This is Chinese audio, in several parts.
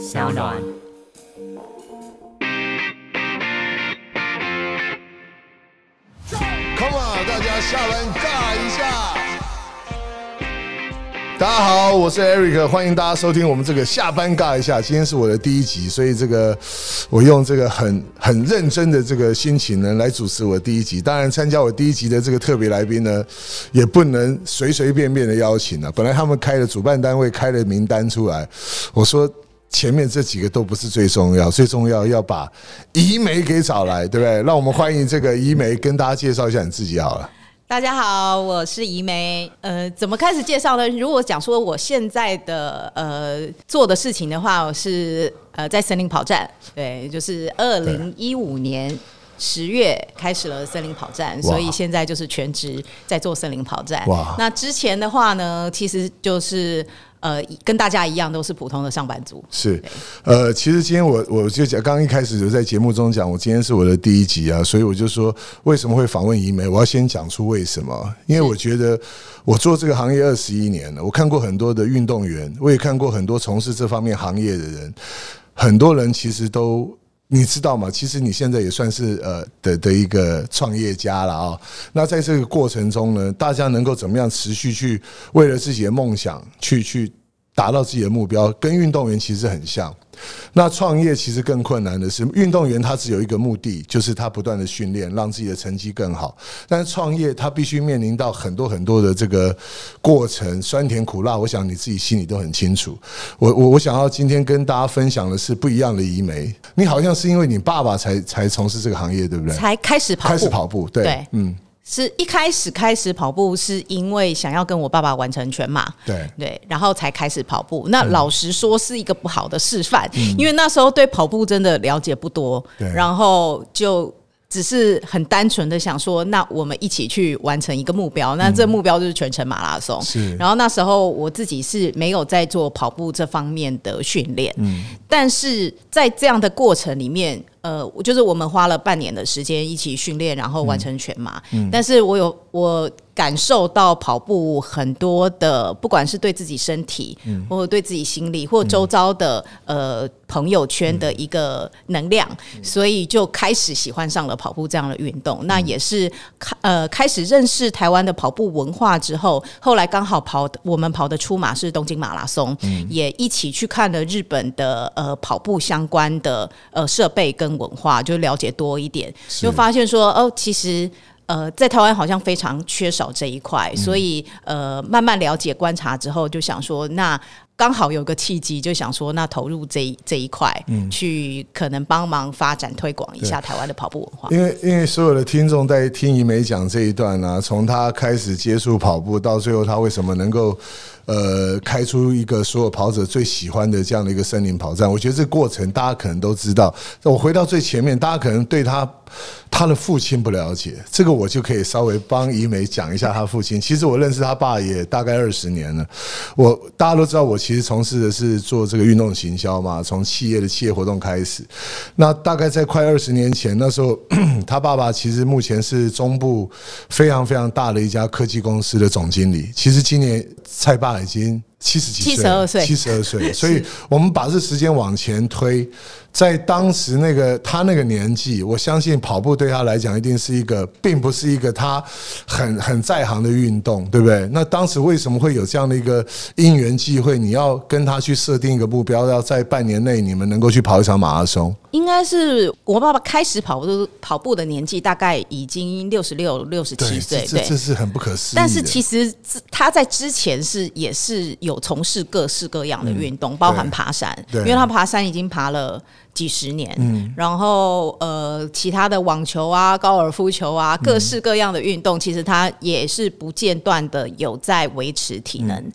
小暖。Come on，大家下班尬一下。大家好，我是 Eric，欢迎大家收听我们这个下班尬一下。今天是我的第一集，所以这个我用这个很很认真的这个心情呢来主持我第一集。当然，参加我第一集的这个特别来宾呢，也不能随随便便的邀请了。本来他们开了主办单位开了名单出来，我说。前面这几个都不是最重要，最重要要把怡梅给找来，对不对？让我们欢迎这个怡梅，跟大家介绍一下你自己好了。大家好，我是怡梅。呃，怎么开始介绍呢？如果讲说我现在的呃做的事情的话，我是呃在森林跑站，对，就是二零一五年十月开始了森林跑站，所以现在就是全职在做森林跑站。哇，那之前的话呢，其实就是。呃，跟大家一样都是普通的上班族。是，呃，其实今天我我就讲，刚刚一开始就在节目中讲，我今天是我的第一集啊，所以我就说为什么会访问怡美，我要先讲出为什么，因为我觉得我做这个行业二十一年了，我看过很多的运动员，我也看过很多从事这方面行业的人，很多人其实都。你知道吗？其实你现在也算是呃的的一个创业家了啊。那在这个过程中呢，大家能够怎么样持续去为了自己的梦想去去达到自己的目标，跟运动员其实很像。那创业其实更困难的是，运动员他只有一个目的，就是他不断的训练，让自己的成绩更好。但是创业他必须面临到很多很多的这个过程，酸甜苦辣，我想你自己心里都很清楚。我我我想要今天跟大家分享的是不一样的移梅。你好像是因为你爸爸才才从事这个行业，对不对？才开始跑开始跑步，对，嗯。是一开始开始跑步，是因为想要跟我爸爸完成全马，对对，然后才开始跑步。那老实说是一个不好的示范，因为那时候对跑步真的了解不多，然后就。只是很单纯的想说，那我们一起去完成一个目标。那这目标就是全程马拉松。是。然后那时候我自己是没有在做跑步这方面的训练。嗯。但是在这样的过程里面，呃，就是我们花了半年的时间一起训练，然后完成全马。嗯。但是我有我。感受到跑步很多的，不管是对自己身体，嗯。或者对自己心理，或周遭的呃朋友圈的一个能量，所以就开始喜欢上了跑步这样的运动。那也是开呃开始认识台湾的跑步文化之后，后来刚好跑我们跑的出马是东京马拉松，也一起去看了日本的呃跑步相关的呃设备跟文化，就了解多一点，就发现说哦，其实。呃，在台湾好像非常缺少这一块，所以呃，慢慢了解观察之后，就想说，那刚好有个契机，就想说，那投入这这一块，嗯，去可能帮忙发展推广一下台湾的跑步文化。因为因为所有的听众在听怡美讲这一段呢，从他开始接触跑步到最后，他为什么能够。呃，开出一个所有跑者最喜欢的这样的一个森林跑站，我觉得这个过程大家可能都知道。我回到最前面，大家可能对他他的父亲不了解，这个我就可以稍微帮怡美讲一下他父亲。其实我认识他爸也大概二十年了。我大家都知道，我其实从事的是做这个运动行销嘛，从企业的企业活动开始。那大概在快二十年前，那时候 他爸爸其实目前是中部非常非常大的一家科技公司的总经理。其实今年蔡爸。已经七十几岁，七十二岁，七十二岁，所以我们把这时间往前推。在当时那个他那个年纪，我相信跑步对他来讲一定是一个，并不是一个他很很在行的运动，对不对？那当时为什么会有这样的一个因缘际会？你要跟他去设定一个目标，要在半年内你们能够去跑一场马拉松？应该是我爸爸开始跑步跑步的年纪大概已经六十六、六十七岁，对，这是很不可思议。但是其实他在之前是也是有从事各式各样的运动，包含爬山，因为他爬山已经爬了。几十年，嗯，然后呃，其他的网球啊、高尔夫球啊，各式各样的运动，其实他也是不间断的有在维持体能。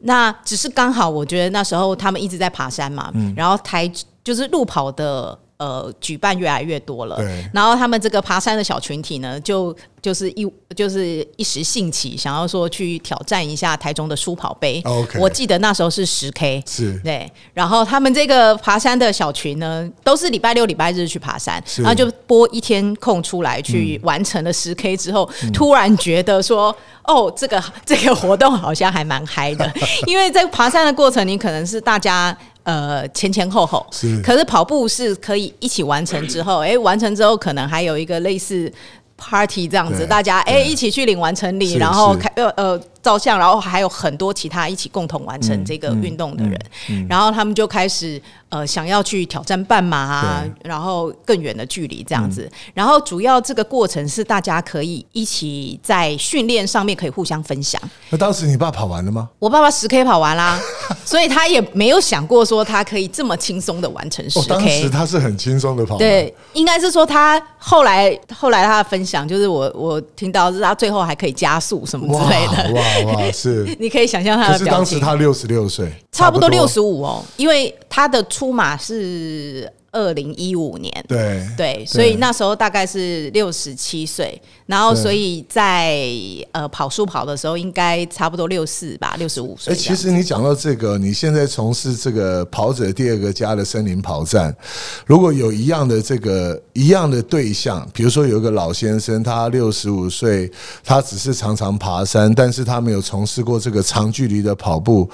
那只是刚好，我觉得那时候他们一直在爬山嘛，嗯然后台就是路跑的。呃，举办越来越多了，然后他们这个爬山的小群体呢，就就是一就是一时兴起，想要说去挑战一下台中的书跑杯。OK，我记得那时候是十 K，是对。然后他们这个爬山的小群呢，都是礼拜六、礼拜日去爬山，然后就拨一天空出来去完成了十 K 之后，突然觉得说，哦，这个 这个活动好像还蛮嗨的，因为在爬山的过程，你可能是大家。呃前前后后，是。可是跑步是可以一起完成之后，哎，完成之后可能还有一个类似 party 这样子，大家哎对。一起去领完成礼，然后是。开呃呃照相，然后还有很多其他一起共同完成这个运动的人，然后他们就开始呃想要去挑战半马啊，然后更远的距离这样子，然后主要这个过程是大家可以一起在训练上面可以互相分享。那当时你爸跑完了吗？我爸爸十 K 跑完啦，所以他也没有想过说他可以这么轻松的完成十哦，当时 K。他是很轻松的跑完，对，应该是说他后来后来他的分享，就是我我听到是他最后还可以加速什么之类的，哇哇 是。你可以想象他可是的表情。当时他六十六岁，差不多六十五哦，因为他的出马是二零一五年，对对，所以那时候大概是六十七岁，然后所以在呃跑速跑的时候，应该差不多六四吧，六十五哎、岁。其实你讲到这个，你现在从事这个跑者第二个家的森林跑站，如果有一样的这个一样的对象，比如说有一个老先生，他六十五岁，他只是常常爬山，但是他没有从事过这个长距离的跑步。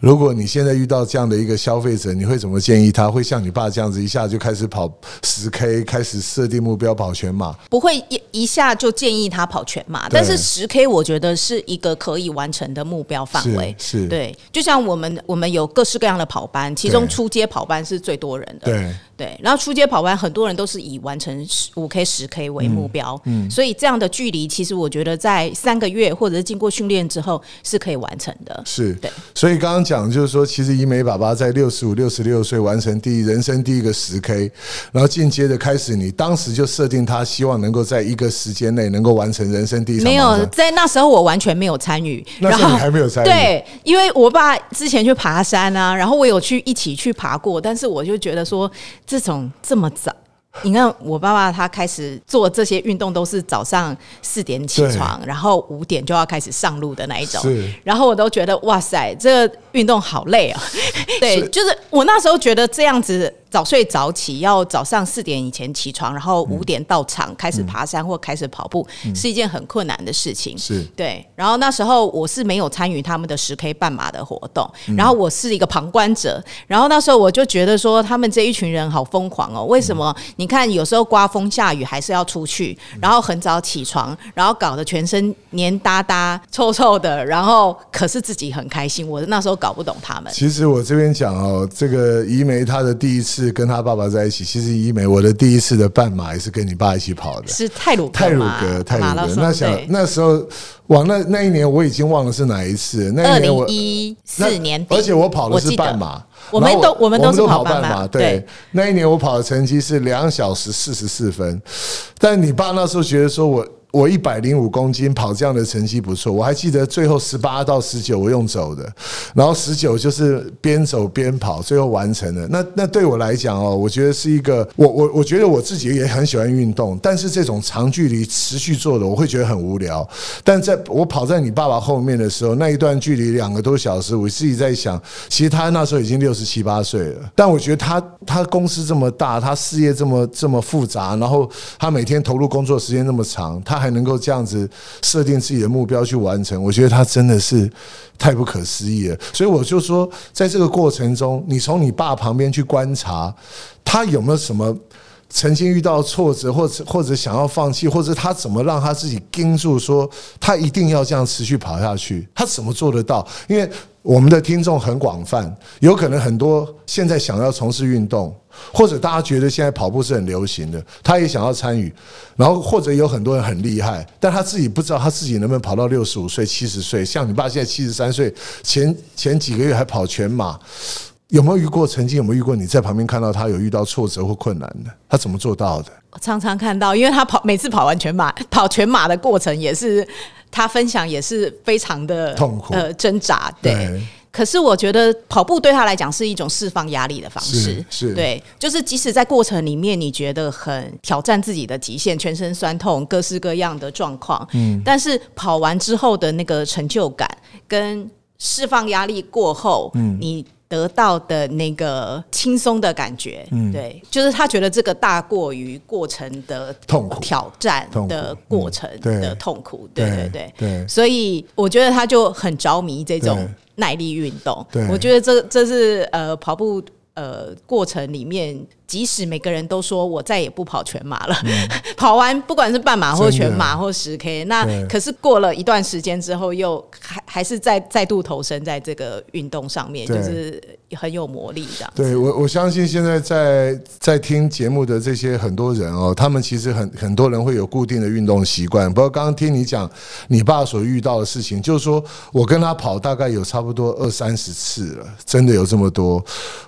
如果你现在遇到这样的一个消费者，你会怎么建议他？会像你爸这样子，一下就开始跑十 K，开始设定目标跑全马？不会一一下就建议他跑全马，但是十 K 我觉得是一个可以完成的目标范围。是是对，就像我们我们有各式各样的跑班，其中对初阶跑班是最多人的。对，对，然后出街跑完很多人都是以完成五 K、十 K 为目标，嗯，所以这样的距离，其实我觉得在三个月或者是经过训练之后是可以完成的。是，对，所以刚刚讲就是说，其实怡美爸爸在六十五、六十六岁完成第一人生第一个十 K，然后进阶的开始，你当时就设定他希望能够在一个时间内能够完成人生第一没有，在那时候我完全没有参与，那时候你还没有参与对，因为我爸之前去爬山啊，然后我有去一起去爬过，但是我就觉得说这种这么早。你看，我爸爸他开始做这些运动都是早上四点起床，然后五点就要开始上路的那一种，然后我都觉得哇塞，这个运动好累啊！对，就是我那时候觉得这样子早睡早起，要早上四点以前起床，然后五点到场开始爬山或开始跑步，是一件很困难的事情。是对，然后那时候我是没有参与他们的十 K 半马的活动，嗯然后我是一个旁观者，然后那时候我就觉得说，他们这一群人好疯狂哦，为什么？你看有时候刮风下雨还是要出去，然后很早起床，然后搞得全身黏哒哒、臭臭的，然后可是自己很开心，我那时候搞不懂他们。其实我这边讲哦，这个怡梅她的第一次跟她爸爸在一起，其实怡梅我的第一次的半马也是跟你爸一起跑的。是泰鲁泰鲁格，泰鲁格。那想那时候，哇，那那一年我已经忘了是哪一次。那二一年我零一四年，而且我跑的是半马。我们都我们都是跑半半马对对，那一年我跑的成绩是两小时四十四分，但你爸那时候觉得说我。我一百零五公斤跑这样的成绩不错，我还记得最后十八到十九我用走的，然后十九就是边走边跑，最后完成了。那那对我来讲哦，我觉得是一个我我我觉得我自己也很喜欢运动，但是这种长距离持续做的，我会觉得很无聊。但在我跑在你爸爸后面的时候，那一段距离两个多小时，我自己在想，其实他那时候已经六十七八岁了，但我觉得他他公司这么大，他事业这么这么复杂，然后他每天投入工作时间那么长，他还能够这样子设定自己的目标去完成，我觉得他真的是太不可思议了。所以我就说，在这个过程中，你从你爸旁边去观察，他有没有什么？曾经遇到挫折，或者或者想要放弃，或者他怎么让他自己盯住，说他一定要这样持续跑下去，他怎么做得到？因为我们的听众很广泛，有可能很多现在想要从事运动，或者大家觉得现在跑步是很流行的，他也想要参与，然后或者有很多人很厉害，但他自己不知道他自己能不能跑到六十五岁、七十岁。像你爸现在七十三岁，前前几个月还跑全马。有没有遇过？曾经有没有遇过？你在旁边看到他有遇到挫折或困难的，他怎么做到的？我常常看到，因为他跑每次跑完全马，跑全马的过程也是他分享，也是非常的痛苦呃挣扎。对，对可是我觉得跑步对他来讲是一种释放压力的方式。是，是。对，就是即使在过程里面你觉得很挑战自己的极限，全身酸痛，各式各样的状况，嗯，但是跑完之后的那个成就感跟释放压力过后，嗯，你。得到的那个轻松的感觉，嗯，对，就是他觉得这个大过于过程的痛苦挑战的过程的痛苦，对对对。对。所以我觉得他就很着迷这种对耐力运动对。我觉得这这是呃跑步呃过程里面。即使每个人都说我再也不跑全马了，跑完不管是半马或全马或十 K，那可是过了一段时间之后，又还还是再再度投身在这个运动上面，就是很有魔力的。对我我相信现在在在听节目的这些很多人哦，他们其实很很多人会有固定的运动习惯。不过刚刚听你讲你爸所遇到的事情，就是说我跟他跑大概有差不多二三十次了，真的有这么多。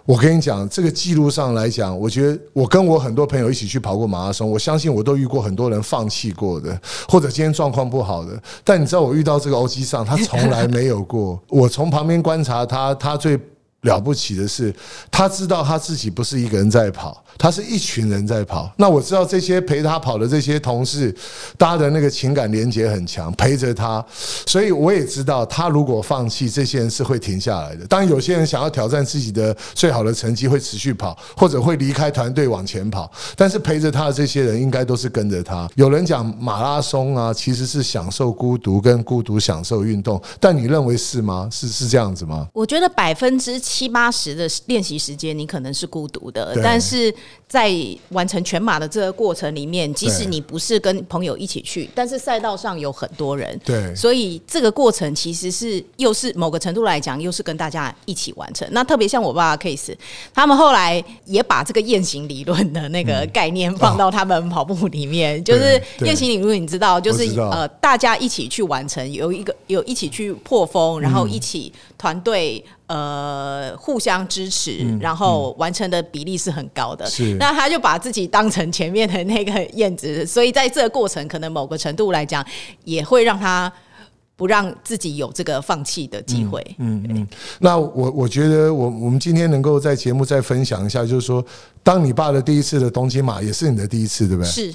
我跟你讲，这个记录上来讲，我。觉得我跟我很多朋友一起去跑过马拉松，我相信我都遇过很多人放弃过的，或者今天状况不好的。但你知道我遇到这个欧基上，他从来没有过。我从旁边观察他，他最了不起的是，他知道他自己不是一个人在跑。他是一群人在跑，那我知道这些陪他跑的这些同事，大家的那个情感连接很强，陪着他，所以我也知道他如果放弃，这些人是会停下来的。当然，有些人想要挑战自己的最好的成绩，会持续跑，或者会离开团队往前跑。但是陪着他的这些人，应该都是跟着他。有人讲马拉松啊，其实是享受孤独，跟孤独享受运动。但你认为是吗？是是这样子吗？我觉得百分之七八十的练习时间，你可能是孤独的，但是。在完成全马的这个过程里面，即使你不是跟朋友一起去，但是赛道上有很多人，对，所以这个过程其实是又是某个程度来讲，又是跟大家一起完成。那特别像我爸爸 case，他们后来也把这个雁行理论的那个概念放到他们跑步里面，就是雁行理论，你知道，就是呃，大家一起去完成，有一个有一起去破风，然后一起团队。呃，互相支持，然后完成的比例是很高的。是，那他就把自己当成前面的那个 燕子，所以在这个过程，可能某个程度来讲，也会让他不让自己有这个放弃的机会。嗯嗯。那我我觉得，我我们今天能够在节目再分享一下，就是说，当你爸的第一次的东京马，也是你的第一次，对不对？是。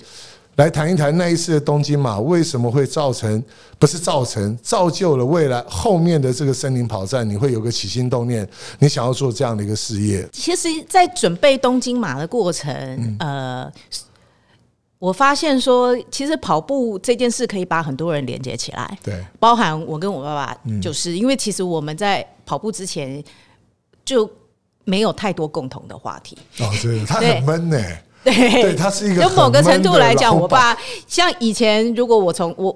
来谈一谈那一次的东京马为什么会造成，不是造成，造就了未来后面的这个森林跑站，你会有个起心动念，你想要做这样的一个事业。其实，在准备东京马的过程，呃，我发现说，其实跑步这件事可以把很多人连接起来，对，包含我跟我爸爸，就是因为其实我们在跑步之前就没有太多共同的话题。哦，对，他很闷呢。对，他是一个。就某个程度来讲，我爸像以前，如果我从我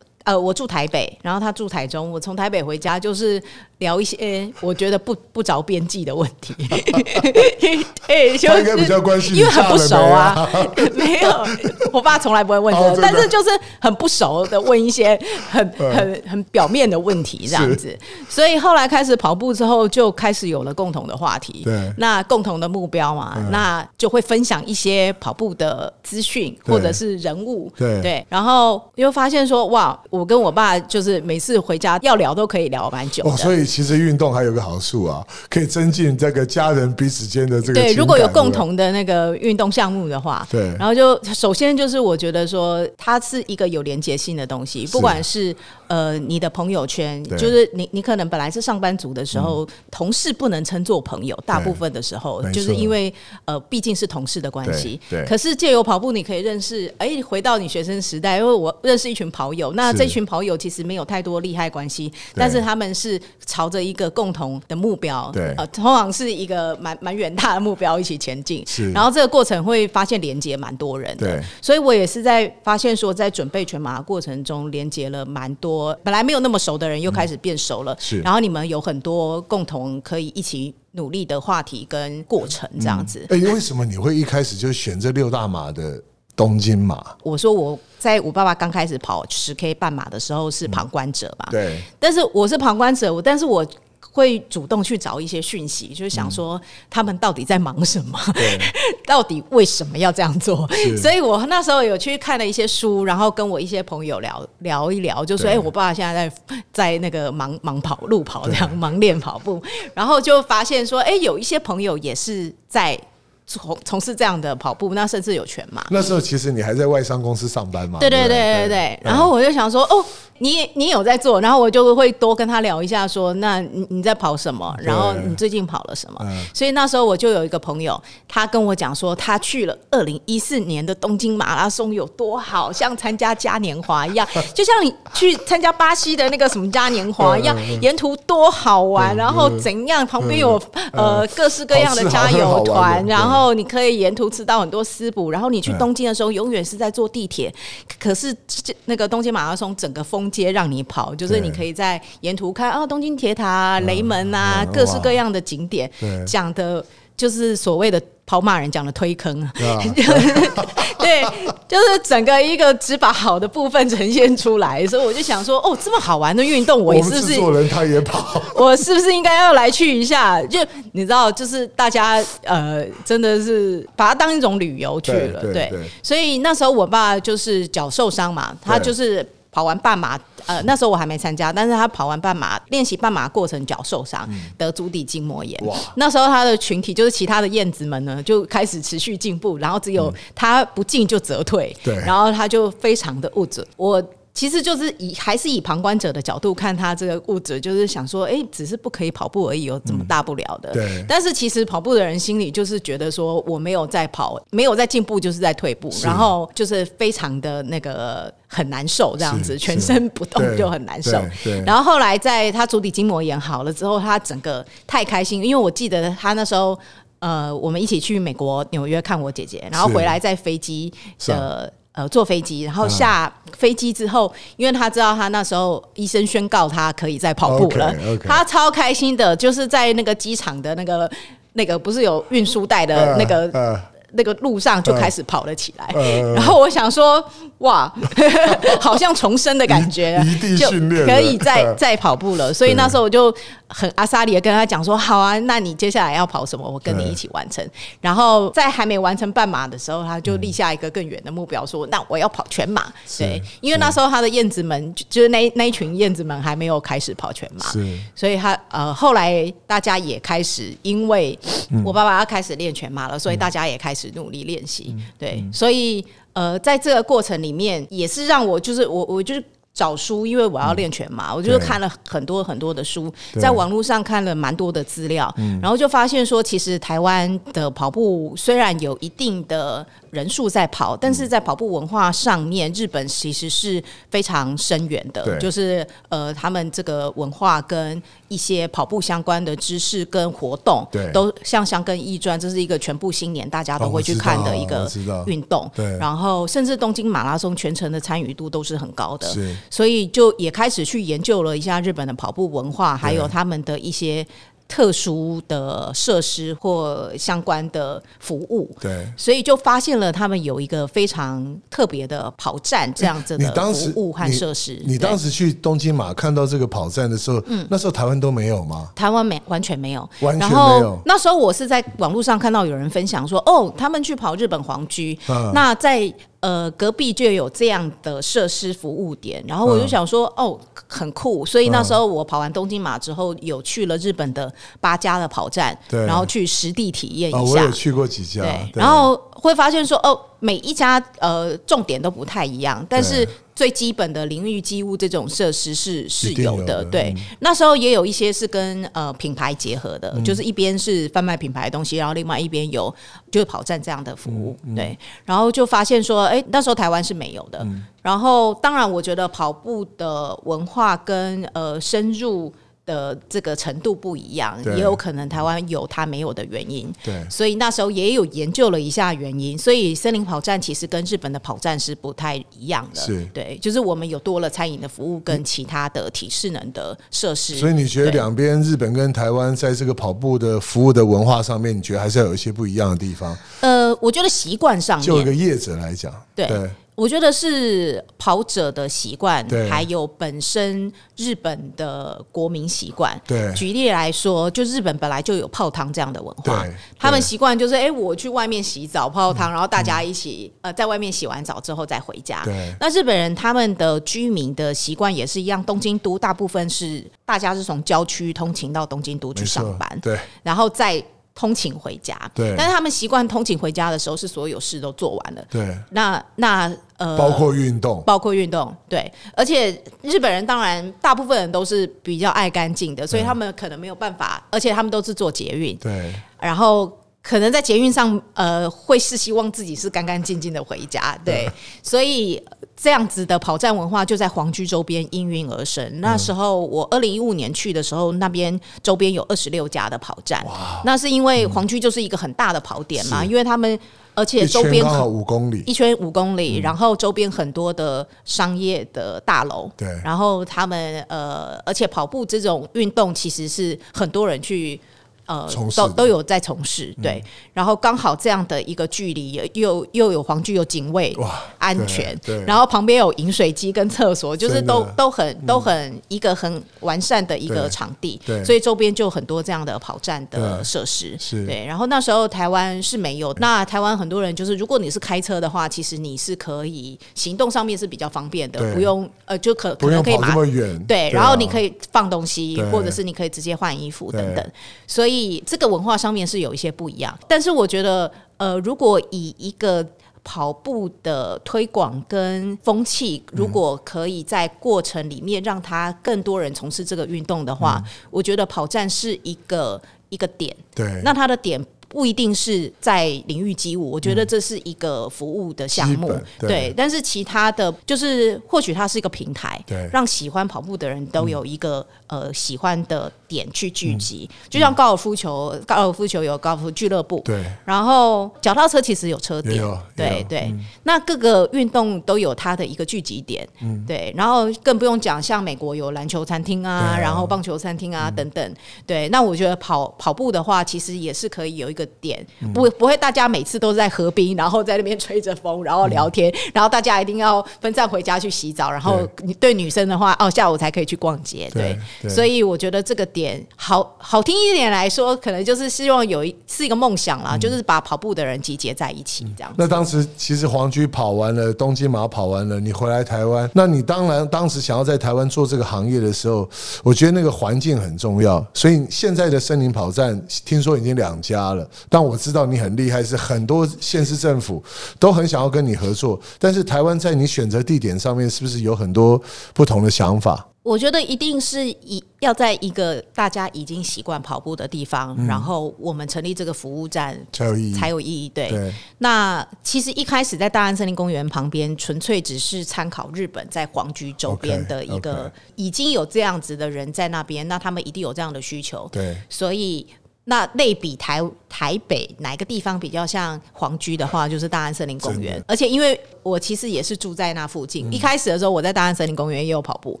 呃，我住台北，然后他住台中，我从台北回家就是。聊一些我觉得不不着边际的问题，哎，他应该比较关心，因为很不熟啊，没有，我爸从来不会问这个，但是就是很不熟的问一些很 很很表面的问题这样子，所以后来开始跑步之后，就开始有了共同的话题，对，那共同的目标嘛，那就会分享一些跑步的资讯或者是人物，对。对，然后又发现说，哇，我跟我爸就是每次回家要聊都可以聊蛮久，所以。其实运动还有个好处啊，可以增进这个家人彼此间的这个。对，如果有共同的那个运动项目的话，对。然后就首先就是我觉得说，它是一个有连接性的东西，不管是呃你的朋友圈，就是你你可能本来是上班族的时候，同事不能称作朋友，大部分的时候就是因为呃毕竟是同事的关系。对。可是借由跑步，你可以认识，哎，回到你学生时代，因为我认识一群跑友，那这群跑友其实没有太多利害关系，但是他们是。朝着一个共同的目标，对，呃，通常是一个蛮蛮远大的目标一起前进。是，然后这个过程会发现连接蛮多人的，对，所以我也是在发现说，在准备全马的过程中，连接了蛮多本来没有那么熟的人，又开始变熟了。是，然后你们有很多共同可以一起努力的话题跟过程，这样子。哎，为什么你会一开始就选这六大马的？东京马，我说我在我爸爸刚开始跑十 K 半马的时候是旁观者吧？对。但是我是旁观者，我但是我会主动去找一些讯息，就是想说他们到底在忙什么？到底为什么要这样做？所以我那时候有去看了一些书，然后跟我一些朋友聊聊一聊，就说：“哎，我爸爸现在在在那个忙忙跑路跑这样忙练跑步。”然后就发现说：“哎，有一些朋友也是在。”从从事这样的跑步，那甚至有全马。那时候其实你还在外商公司上班嘛？对对不对对对。然后我就想说，哦，你你有在做，然后我就会多跟他聊一下，说，那你你在跑什么？然后你最近跑了什么？所以那时候我就有一个朋友，他跟我讲说，他去了二零一四年的东京马拉松有多好，像参加嘉年华一样，就像你去参加巴西的那个什么嘉年华一样，沿途多好玩，然后怎样，旁边有呃各式各样的加油团，然后你可以沿途吃到很多私补，然后你去东京的时候，永远是在坐地铁，可是那个东京马拉松整个封街让你跑，就是你可以在沿途看啊，东京铁塔、雷门啊，各式各样的景点，讲的就是所谓的。跑马人讲的推坑啊，对，就是整个一个只把好的部分呈现出来，所以我就想说，哦，这么好玩的运动，我是不是做人他也跑？我是不是应该要来去一下？就你知道，就是大家呃，真的是把它当一种旅游去了，对。所以那时候我爸就是脚受伤嘛，他就是跑完半马。呃，那时候我还没参加，但是他跑完半马，练习半马过程脚受伤，得足底筋膜炎。哇！那时候他的群体就是其他的燕子们呢，就开始持续进步，然后只有他不进就折退。对，然后他就非常的物质。我。其实就是以还是以旁观者的角度看他这个物质，就是想说，哎，只是不可以跑步而已，有怎么大不了的？对。但是其实跑步的人心里就是觉得说，我没有在跑，没有在进步，就是在退步，然后就是非常的那个很难受，这样子，全身不动就很难受。对。然后后来在他足底筋膜炎好了之后，他整个太开心，因为我记得他那时候，呃，我们一起去美国纽约看我姐姐，然后回来在飞机的。呃，坐飞机，然后下飞机之后，因为他知道他那时候医生宣告他可以再跑步了，他超开心的，就是在那个机场的那个那个不是有运输带的那个。那个路上就开始跑了起来，然后我想说，哇，好像重生的感觉，就可以再再跑步了。所以那时候我就很阿萨里的跟他讲说，好啊，那你接下来要跑什么？我跟你一起完成。然后在还没完成半马的时候，他就立下一个更远的目标，说，那我要跑全马。对，因为那时候他的燕子们就是那那一群燕子们还没有开始跑全马，所以他呃后来大家也开始，因为我爸爸要开始练全马了，所以大家也开始。努力练习，对，所以呃，在这个过程里面，也是让我就是我我就是找书，因为我要练拳嘛，我就看了很多很多的书，在网络上看了蛮多的资料，然后就发现说，其实台湾的跑步虽然有一定的。人数在跑，但是在跑步文化上面，日本其实是非常深远的。就是呃，他们这个文化跟一些跑步相关的知识跟活动，对都像香根一专，这是一个全部新年大家都会去看的一个运动。对，然后甚至东京马拉松全程的参与度都是很高的，所以就也开始去研究了一下日本的跑步文化，还有他们的一些。特殊的设施或相关的服务，对，所以就发现了他们有一个非常特别的跑站这样子的服务和设施。你当时去东京马看到这个跑站的时候，嗯，那时候台湾都没有吗？台湾没完全没有，完全没有。那时候我是在网络上看到有人分享说，哦，他们去跑日本皇居，那在。呃，隔壁就有这样的设施服务点，然后我就想说，哦，很酷。所以那时候我跑完东京马之后，有去了日本的八家的跑站，然后去实地体验一下。我有去过几家，对，然后会发现说，哦。每一家呃重点都不太一样，但是最基本的淋浴机屋这种设施是是有的。对，那时候也有一些是跟呃品牌结合的，就是一边是贩卖品牌的东西，然后另外一边有就是跑站这样的服务。对，然后就发现说，哎，那时候台湾是没有的。然后当然，我觉得跑步的文化跟呃深入。的这个程度不一样，也有可能台湾有它没有的原因。对，所以那时候也有研究了一下原因。所以森林跑站其实跟日本的跑站是不太一样的。是，对，就是我们有多了餐饮的服务跟其他的体适能的设施。所以你觉得两边日本跟台湾在这个跑步的服务的文化上面，你觉得还是要有一些不一样的地方？呃，我觉得习惯上，就一个业者来讲，对。我觉得是跑者的习惯，还有本身日本的国民习惯。对，举例来说，就日本本来就有泡汤这样的文化，他们习惯就是，哎，我去外面洗澡泡汤，然后大家一起呃在外面洗完澡之后再回家。对，那日本人他们的居民的习惯也是一样，东京都大部分是大家是从郊区通勤到东京都去上班，对，然后再。通勤回家。对。但是他们习惯通勤回家的时候，是所有事都做完了。对，那那呃，包括运动，包括运动，对，而且日本人当然大部分人都是比较爱干净的，所以他们可能没有办法，而且他们都是做捷运，对。然后可能在捷运上，呃，会是希望自己是干干净净的回家，对，所以这样子的跑站文化就在皇居周边应运而生。那时候我二零一五年去的时候，那边周边有二十六家的跑站，那是因为皇居就是一个很大的跑点嘛，是。因为他们而且周边很五公里，一圈五公里，然后周边很多的商业的大楼，对。然后他们呃，而且跑步这种运动其实是很多人去。呃都都有在从事，对，然后刚好这样的一个距离，又又有黄具有警卫，哇，安全对。对，然后旁边有饮水机跟厕所，就是都都很都很一个很完善的一个场地对，所以周边就很多这样的跑站的设施，是。对。然后那时候台湾是没有，那台湾很多人就是，如果你是开车的话，其实你是可以行动上面是比较方便的，不用呃就可不可能可以马用跑这么远，对，啊然后你可以放东西对，或者是你可以直接换衣服等等，所以这个文化上面是有一些不一样。但是我觉得，呃，如果以一个跑步的推广跟风气，如果可以在过程里面让他更多人从事这个运动的话，我觉得跑站是一个一个点。对，那它的点不一定是在领域机舞，我觉得这是一个服务的项目，对。但是其他的就是，或许它是一个平台，对让喜欢跑步的人都有一个、呃喜欢的点去聚集。嗯就像高尔夫球，高尔夫球有高尔夫俱乐部，对然后脚踏车其实有车点对对。那各个运动都有它的一个聚集点，嗯对。然后更不用讲，像美国有篮球餐厅啊，啊然后棒球餐厅啊、等等，对。那我觉得跑跑步的话，其实也是可以有一个点，不不会大家每次都在河滨，然后在那边吹着风，然后聊天，然后大家一定要分散回家去洗澡，然后你对女生的话，哦，下午才可以去逛街，对对。对所以我觉得这个点好好听一点来说，可能就是希望有一是一个梦想啦，就是把跑步的人集结在一起，这样子。那当时其实黄居跑完了，东京马跑完了，你回来台湾，那你当然当时想要在台湾做这个行业的时候，我觉得那个环境很重要。所以现在的森林跑站听说已经两家了，但我知道你很厉害，是很多县市政府都很想要跟你合作。但是台湾在你选择地点上面，是不是有很多不同的想法？我觉得一定是一要在一个大家已经习惯跑步的地方，然后我们成立这个服务站才有意义。才有意义。对，对那其实一开始在大安森林公园旁边，纯粹只是参考日本在皇居周边的一个已经有这样子的人在那边，那他们一定有这样的需求。对所以那类比台台北哪个地方比较像皇居的话，就是大安森林公园。而且因为我其实也是住在那附近，一开始的时候我在大安森林公园也有跑步，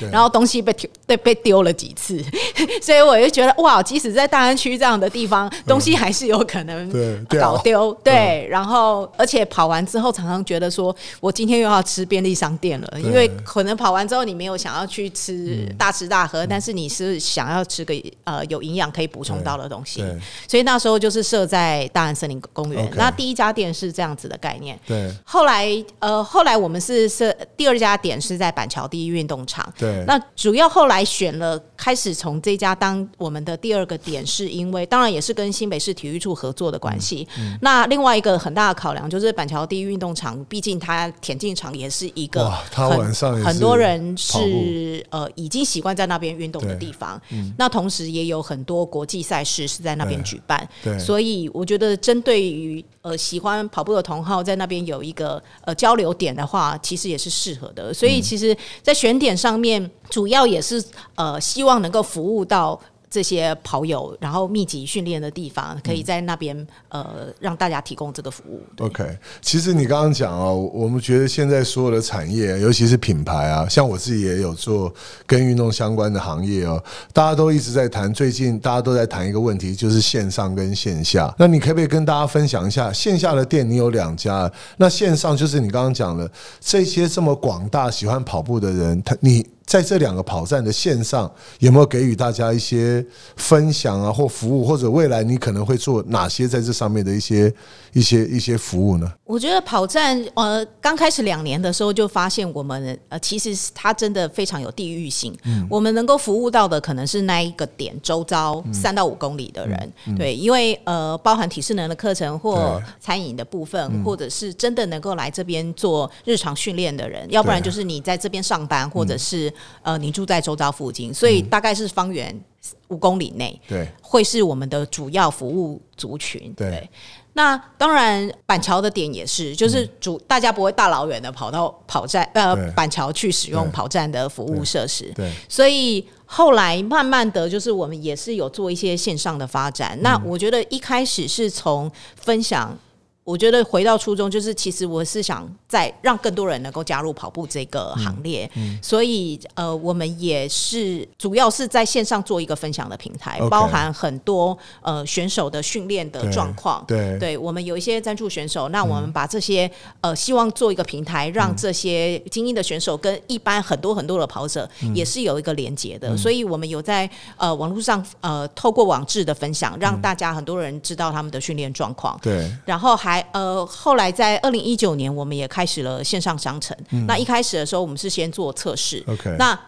对然后东西被丢被被丢了几次，所以我就觉得哇，即使在大安区这样的地方，东西还是有可能 对搞丢。对，然后而且跑完之后，常常觉得说我今天又要吃便利商店了，因为可能跑完之后你没有想要去吃大吃大喝，但是你是想要吃个呃有营养可以补充到的东西。对所以那时候就是设在大安森林公园。那第一家店是这样子的概念。对后来呃，后来我们是设第二家点是在板桥第一运动场。对那主要后来选了，开始从这家当我们的第二个点，是因为当然也是跟新北市体育处合作的关系。嗯那另外一个很大的考量就是板桥第一运动场，毕竟它田径场也是一个很很多人是呃已经习惯在那边运动的地方。那同时也有很多国际赛事是在那边举办。对所以我觉得针对于呃喜欢跑步的同好，在那边有一个呃交流点的话，其实也是适合的。所以其实，在选点上面，主要也是呃希望望能够服务到。这些跑友，然后密集训练的地方，可以在那边呃让大家提供这个服务。OK，其实你刚刚讲哦，我们觉得现在所有的产业，尤其是品牌啊，像我自己也有做跟运动相关的行业哦，大家都一直在谈，最近大家都在谈一个问题，就是线上跟线下。那你可不可以跟大家分享一下，线下的店你有两家，那线上就是你刚刚讲的这些这么广大喜欢跑步的人，他你。在这两个跑站的线上，有没有给予大家一些分享啊，或服务，或者未来你可能会做哪些在这上面的一些一些一些服务呢？我觉得跑站呃，刚开始两年的时候就发现，我们呃，其实它真的非常有地域性。嗯，我们能够服务到的可能是那一个点周遭三到五公里的人，对，因为呃，包含体适能的课程或餐饮的部分，或者是真的能够来这边做日常训练的人，要不然就是你在这边上班，或者是呃，你住在周遭附近，所以大概是方圆五公里内，对，会是我们的主要服务族群，对。那当然，板桥的点也是，就是主大家不会大老远的跑到跑站呃板桥去使用跑站的服务设施，对。所以后来慢慢的就是我们也是有做一些线上的发展。那我觉得一开始是从分享。我觉得回到初衷，就是其实我是想再让更多人能够加入跑步这个行列，嗯所以呃，我们也是主要是在线上做一个分享的平台，包含很多呃选手的训练的状况。对，对我们有一些赞助选手，那我们把这些呃希望做一个平台，让这些精英的选手跟一般很多很多的跑者也是有一个连接的。所以我们有在呃网络上呃透过网志的分享，让大家很多人知道他们的训练状况。对，然后还。还呃，后来在二零一九年，我们也开始了线上商城。那一开始的时候，我们是先做测试。OK，那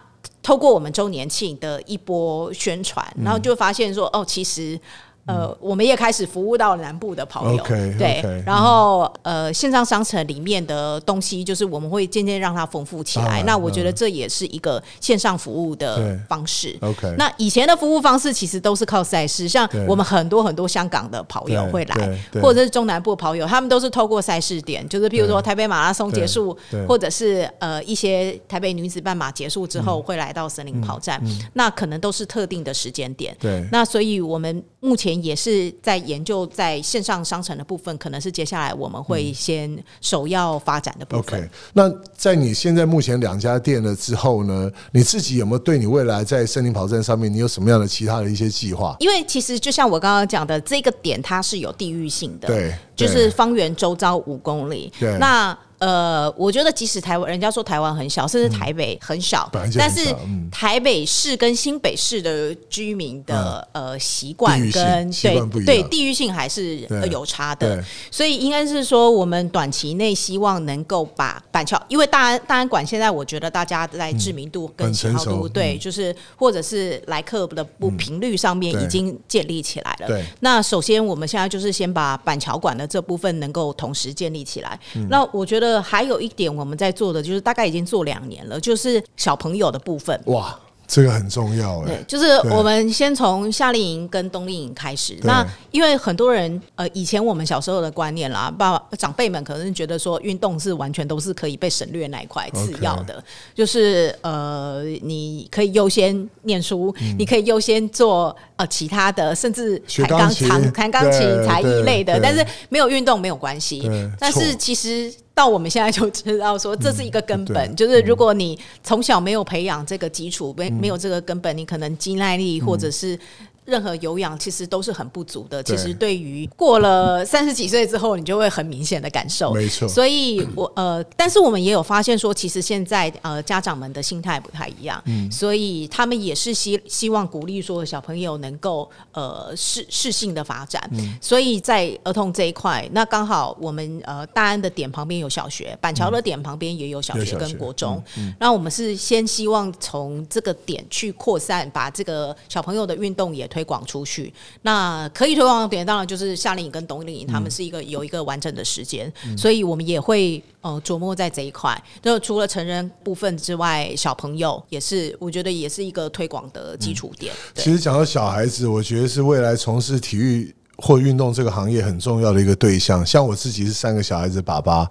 透过我们周年庆的一波宣传，然后就发现说，哦，其实。呃，我们也开始服务到南部的朋友，对，然后呃，线上商城里面的东西，就是我们会渐渐让它丰富起来。那我觉得这也是一个线上服务的方式。OK，那以前的服务方式其实都是靠赛事，像我们很多很多香港的跑友会来，或者是中南部跑友，他们都是透过赛事点，就是譬如说台北马拉松结束，或者是呃一些台北女子半马结束之后，会来到森林跑站，那可能都是特定的时间点。对，那所以我们目前。也是在研究在线上商城的部分，可能是接下来我们会先首要发展的部分。OK，那在你现在目前两家店了之后呢，你自己有没有对你未来在森林跑站上面，你有什么样的其他的一些计划？因为其实就像我刚刚讲的，这个点它是有地域性的，对，就是方圆周遭五公里，对，那。呃，我觉得即使台湾人家说台湾很小，甚至台北很小，但是台北市跟新北市的居民的呃习惯跟对对地域性还是有差的，所以应该是说我们短期内希望能够把板桥，因为大安大安馆现在我觉得大家在知名度跟喜好度对，就是或者是来客的不频率上面已经建立起来了。对，那首先我们现在就是先把板桥馆的这部分能够同时建立起来。那我觉得。还有一点我们在做的就是大概已经做两年了，就是小朋友的部分。哇，这个很重要哎。对，就是我们先从夏令营跟冬令营开始。那因为很多人呃，以前我们小时候的观念啦，爸爸长辈们可能觉得说运动是完全都是可以被省略那一块次要的，就是呃，你可以优先念书，你可以优先做呃其他的，甚至弹钢琴、弹钢琴才艺类的，但是没有运动没有关系。但是其实。到我们现在就知道说，这是一个根本，就是如果你从小没有培养这个基础，没没有这个根本，你可能肌耐力或者是。任何有氧其实都是很不足的。其实对于过了三十几岁之后，你就会很明显的感受。没错。所以我呃，但是我们也有发现说，其实现在呃家长们的心态不太一样。嗯。所以他们也是希希望鼓励说小朋友能够呃适适性的发展。嗯。所以在儿童这一块，那刚好我们呃大安的点旁边有小学，板桥的点旁边也有小学跟国中。嗯。那我们是先希望从这个点去扩散，把这个小朋友的运动也。推广出去，那可以推广的点当然就是夏令营跟冬令营，他们是一个有一个完整的时间，所以我们也会呃琢磨在这一块。就除了成人部分之外，小朋友也是，我觉得也是一个推广的基础点。其实讲到小孩子，我觉得是未来从事体育。或运动这个行业很重要的一个对象，像我自己是三个小孩子爸爸，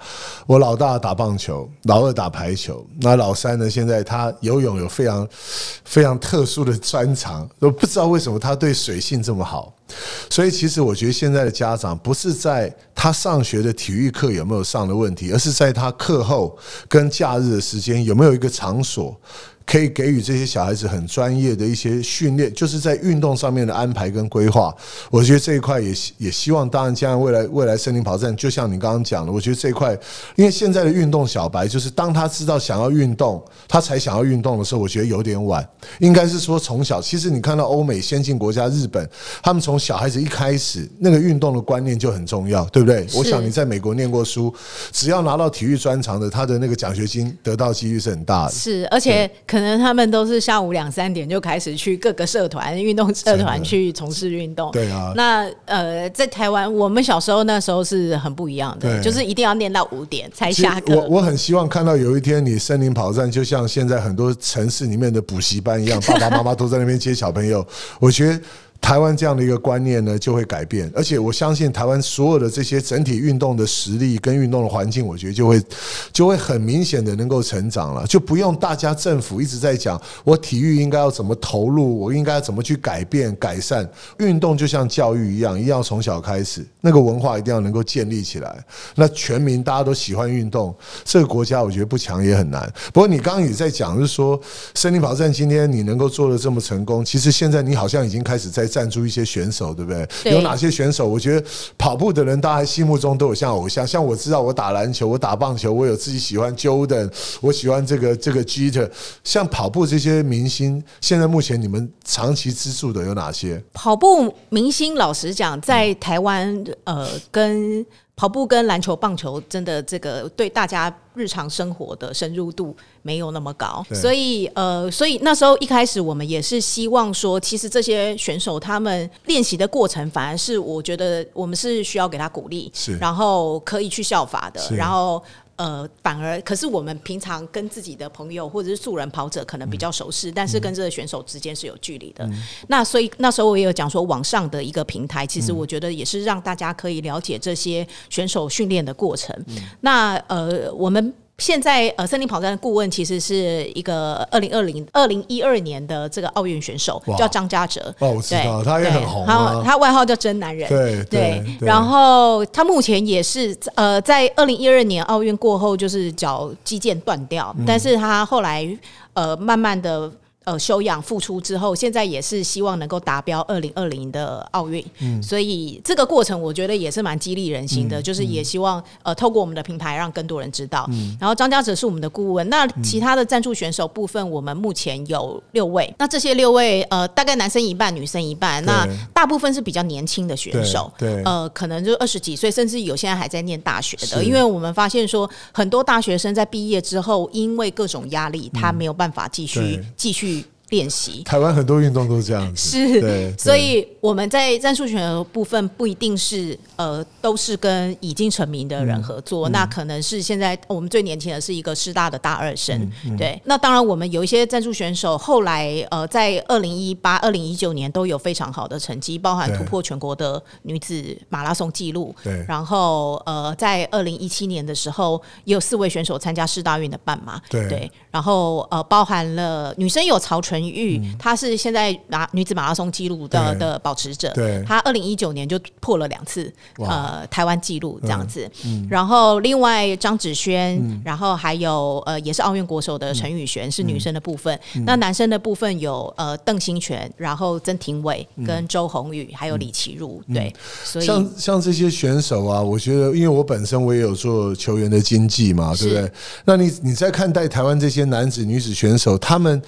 我老大打棒球，老二打排球，那老三呢？现在他游泳有非常非常特殊的专长，都不知道为什么他对水性这么好。所以其实我觉得现在的家长不是在他上学的体育课有没有上的问题，而是在他课后跟假日的时间有没有一个场所。可以给予这些小孩子很专业的一些训练，就是在运动上面的安排跟规划。我觉得这一块也也希望，当然将来未来未来森林跑站，就像你刚刚讲的，我觉得这一块，因为现在的运动小白，就是当他知道想要运动，他才想要运动的时候，我觉得有点晚。应该是说从小，其实你看到欧美先进国家日本，他们从小孩子一开始，那个运动的观念就很重要，对不对？我想你在美国念过书，只要拿到体育专长的，他的那个奖学金得到几率是很大的。是，而且可能他们都是下午两三点就开始去各个社团、运动社团去从事运动。对啊，那呃，在台湾，我们小时候那时候是很不一样的，就是一定要练到五点才下课。我我很希望看到有一天，你森林跑站就像现在很多城市里面的补习班一样，爸爸妈妈都在那边接小朋友。我觉得。台湾这样的一个观念呢，就会改变，而且我相信台湾所有的这些整体运动的实力跟运动的环境，我觉得就会就会很明显的能够成长了，就不用大家政府一直在讲我体育应该要怎么投入，我应该要怎么去改变改善运动，就像教育一样，一定要从小开始，那个文化一定要能够建立起来。那全民大家都喜欢运动，这个国家我觉得不强也很难。不过你刚刚也在讲，就是说森林跑站今天你能够做的这么成功，其实现在你好像已经开始在。赞助一些选手，对不对？有哪些选手？我觉得跑步的人，大家心目中都有像偶像。像我知道，我打篮球，我打棒球，我有自己喜欢 Jordan，我喜欢这个这个 Jeter。像跑步这些明星，现在目前你们长期资助的有哪些？跑步明星，老实讲，在台湾，呃，跟。跑步跟篮球、棒球真的这个对大家日常生活的深入度没有那么高，所以呃，所以那时候一开始我们也是希望说，其实这些选手他们练习的过程，反而是我觉得我们是需要给他鼓励，是。然后可以去效法的，然后。呃，反而可是我们平常跟自己的朋友或者是素人跑者可能比较熟识，但是跟这个选手之间是有距离的。那所以那时候我也有讲说，网上的一个平台，其实我觉得也是让大家可以了解这些选手训练的过程。那呃，我们。现在呃，森林跑站的顾问其实是一个二零二零二零一二年的这个奥运选手，叫张家哲。哦，我知道，他也很红啊。他外号叫真男人。对对。然后他目前也是呃，在二零一二年奥运过后，就是脚肌腱断掉，但是他后来呃，慢慢的。呃，休养复出之后，现在也是希望能够达标二零二零的奥运，嗯所以这个过程我觉得也是蛮激励人心的，就是也希望呃透过我们的品牌让更多人知道。嗯然后张家哲是我们的顾问，那其他的赞助选手部分，我们目前有六位，那这些六位呃大概男生一半，女生一半，那大部分是比较年轻的选手，对，呃，可能就二十几岁，甚至有现在还在念大学的，因为我们发现说很多大学生在毕业之后，因为各种压力，他没有办法继续继续。练习，台湾很多运动都是这样子，是，所以我们在战术选的部分不一定是呃都是跟已经成名的人合作，那可能是现在我们最年轻的是一个师大的大二生，对，那当然我们有一些战术选手后来呃在二零一八、二零一九年都有非常好的成绩，包含突破全国的女子马拉松纪录，对，然后呃在二零一七年的时候也有四位选手参加师大运的半马，对，然后呃包含了女生有曹纯。玉，她是现在拿女子马拉松纪录的的保持者。对，她二零一九年就破了两次呃台湾纪录这样子。然后另外张子萱，然后还有呃也是奥运国手的陈宇璇是女生的部分。那男生的部分有呃邓新全，然后曾廷伟跟周宏宇，还有李奇儒。对，所以像像这些选手啊，我觉得因为我本身我也有做球员的经济嘛，对不对？那你你在看待台湾这些男子女子选手，他们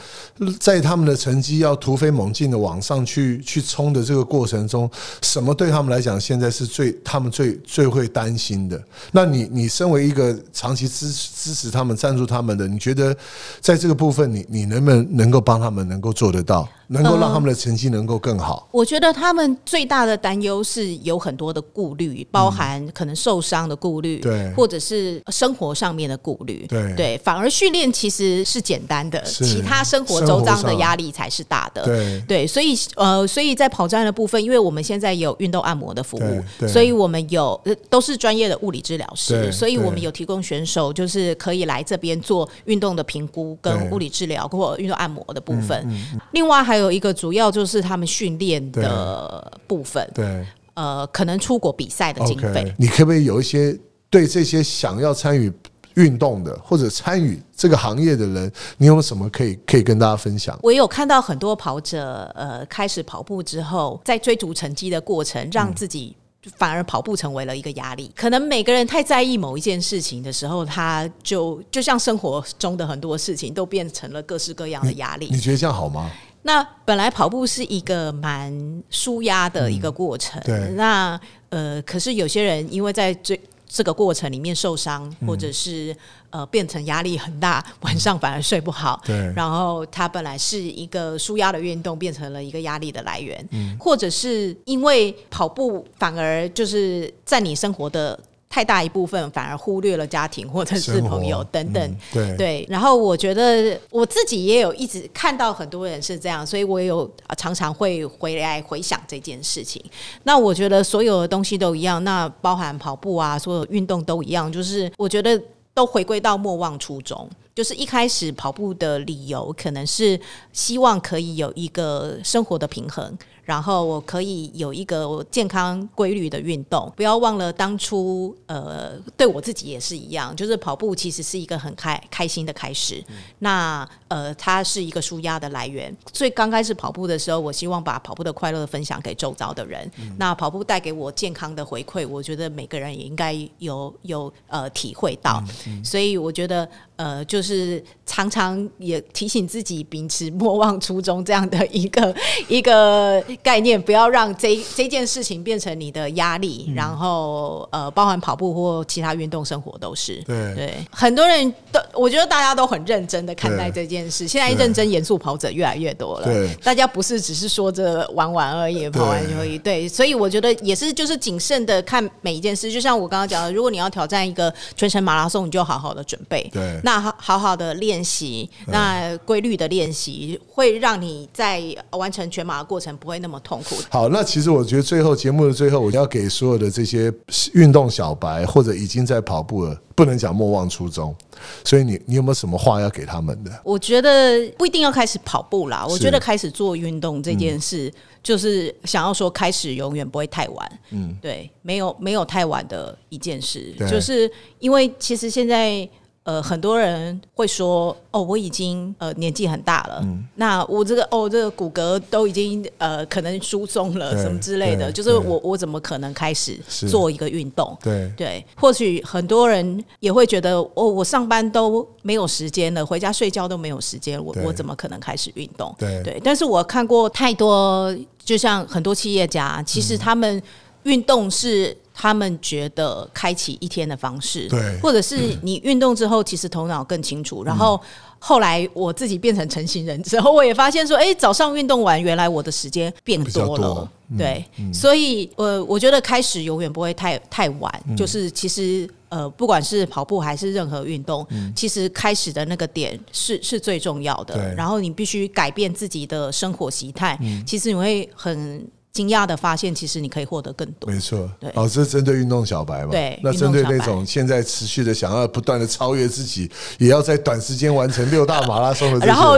在他们的成绩要突飞猛进的往上去去冲的这个过程中，什么对他们来讲现在是最他们最最会担心的？那你你身为一个长期支持支持他们、赞助他们的，你觉得在这个部分，你你能不能能够帮他们能够做得到？能够让他们的成绩能够更好。我觉得他们最大的担忧是有很多的顾虑，包含可能受伤的顾虑，对，或者是生活上面的顾虑，对对。反而训练其实是简单的，其他生活周遭的压力才是大的，对对。所以呃，所以在跑站的部分，因为我们现在有运动按摩的服务，所以我们有都是专业的物理治疗师，所以我们有提供选手就是可以来这边做运动的评估跟物理治疗或运动按摩的部分。另外还还有一个主要就是他们训练的部分，对，呃，可能出国比赛的经费，你可不可以有一些对这些想要参与运动的或者参与这个行业的人，你有什么可以可以跟大家分享？我有看到很多跑者，呃，开始跑步之后，在追逐成绩的过程，让自己反而跑步成为了一个压力。可能每个人太在意某一件事情的时候，他就就像生活中的很多事情都变成了各式各样的压力。你觉得这样好吗？那本来跑步是一个蛮舒压的一个过程，对。那呃，可是有些人因为在这。这个过程里面受伤，或者是呃变成压力很大，晚上反而睡不好。对，然后它本来是一个舒压的运动，变成了一个压力的来源。嗯，或者是因为跑步反而就是在你生活的。太大一部分反而忽略了家庭或者是朋友等等，对对。然后我觉得我自己也有一直看到很多人是这样，所以我有常常会回来回想这件事情。那我觉得所有的东西都一样，那包含跑步啊，所有运动都一样，就是我觉得都回归到莫忘初衷。就是一开始跑步的理由，可能是希望可以有一个生活的平衡。然后我可以有一个健康规律的运动，不要忘了当初呃，对我自己也是一样，就是跑步其实是一个很开开心的开始。那呃，它是一个舒压的来源。所以刚开始跑步的时候，我希望把跑步的快乐分享给周遭的人。那跑步带给我健康的回馈，我觉得每个人也应该有有呃体会到。所以我觉得呃，就是常常也提醒自己秉持莫忘初衷这样的一个 一个。概念不要让这这件事情变成你的压力，然后呃，包含跑步或其他运动生活都是。对对，很多人都我觉得大家都很认真的看待这件事。现在认真严肃跑者越来越多了，对，大家不是只是说着玩玩而已，跑完而已。对，所以我觉得也是就是谨慎的看每一件事。就像我刚刚讲的，如果你要挑战一个全程马拉松，你就好好的准备，对，那好好好的练习，那规律的练习会让你在完成全马的过程不会。那么痛苦。好，那其实我觉得最后节目的最后，我要给所有的这些运动小白或者已经在跑步了，不能讲莫忘初衷。所以你你有没有什么话要给他们的？我觉得不一定要开始跑步啦。我觉得开始做运动这件事，就是想要说开始永远不会太晚。嗯，对，没有没有太晚的一件事，就是因为其实现在。呃，很多人会说，哦，我已经呃年纪很大了，那我这个哦这个骨骼都已经呃可能疏松了什么之类的，就是我我怎么可能开始做一个运动？对。对，或许很多人也会觉得，哦，我上班都没有时间了，回家睡觉都没有时间，我我怎么可能开始运动？对。对，但是我看过太多，就像很多企业家，其实他们运动是。他们觉得开启一天的方式，对，或者是你运动之后，其实头脑更清楚。然后后来我自己变成成型人之后，我也发现说，哎，早上运动完，原来我的时间变多了。对，所以呃，我觉得开始永远不会太太晚。就是其实呃，不管是跑步还是任何运动，其实开始的那个点是是最重要的。然后你必须改变自己的生活习态，其实你会很。惊讶的发现，其实你可以获得更多。没错，对，哦，这是针对运动小白嘛？对，那针对那种现在持续的想要不断的超越自己，也要在短时间完成六大马拉松的。然后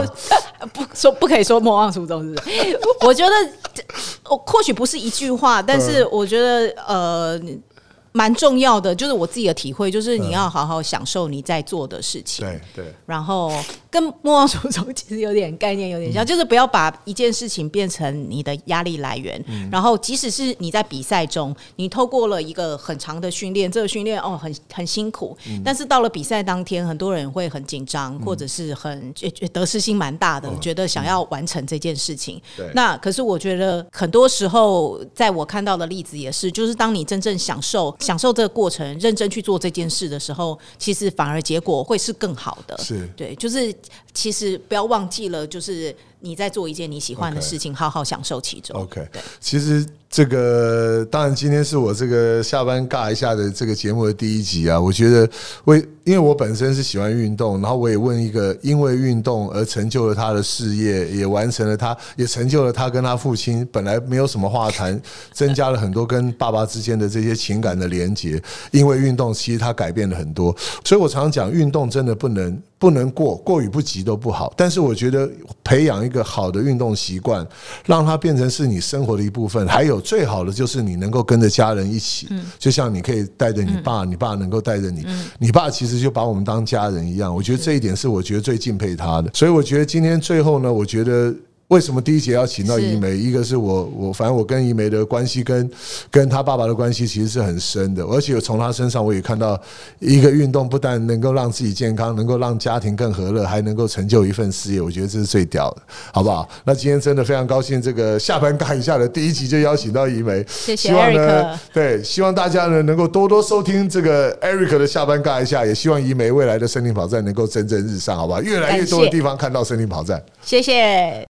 不说不可以说莫忘初衷，是不是？我觉得我或许不是一句话，但是我觉得呃。蛮重要的，就是我自己的体会，就是你要好好享受你在做的事情。对对。然后跟莫忘初衷其实有点概念，有点像，就是不要把一件事情变成你的压力来源。然后，即使是你在比赛中，你透过了一个很长的训练，这个训练哦很很辛苦，但是到了比赛当天，很多人会很紧张，或者是很得失心蛮大的，觉得想要完成这件事情。那可是我觉得很多时候，在我看到的例子也是，就是当你真正享受。享受这个过程，认真去做这件事的时候，其实反而结果会是更好的。是对，就是其实不要忘记了，就是你在做一件你喜欢的事情，好好享受其中。OK，对，其实。这个当然，今天是我这个下班尬一下的这个节目的第一集啊。我觉得，为因为我本身是喜欢运动，然后我也问一个因为运动而成就了他的事业，也完成了他，也成就了他跟他父亲本来没有什么话谈，增加了很多跟爸爸之间的这些情感的连接。因为运动，其实他改变了很多。所以我常常讲，运动真的不能不能过过与不及都不好。但是我觉得培养一一个好的运动习惯，让它变成是你生活的一部分。还有最好的就是你能够跟着家人一起，就像你可以带着你爸，你爸能够带着你，你爸其实就把我们当家人一样。我觉得这一点是我觉得最敬佩他的。所以我觉得今天最后呢，我觉得。为什么第一节要请到怡梅？一个是我我反正我跟怡梅的关系跟跟他爸爸的关系其实是很深的，而且从他身上我也看到一个运动不但能够让自己健康，能够让家庭更和乐，还能够成就一份事业。我觉得这是最屌的，好不好？那今天真的非常高兴，这个下班尬一下的第一集就邀请到怡梅，谢谢 Eric。对，希望大家呢能够多多收听这个 Eric 的下班尬一下，也希望怡梅未来的森林跑站能够蒸蒸日上，好不好？越来越多的地方看到森林跑站，谢谢。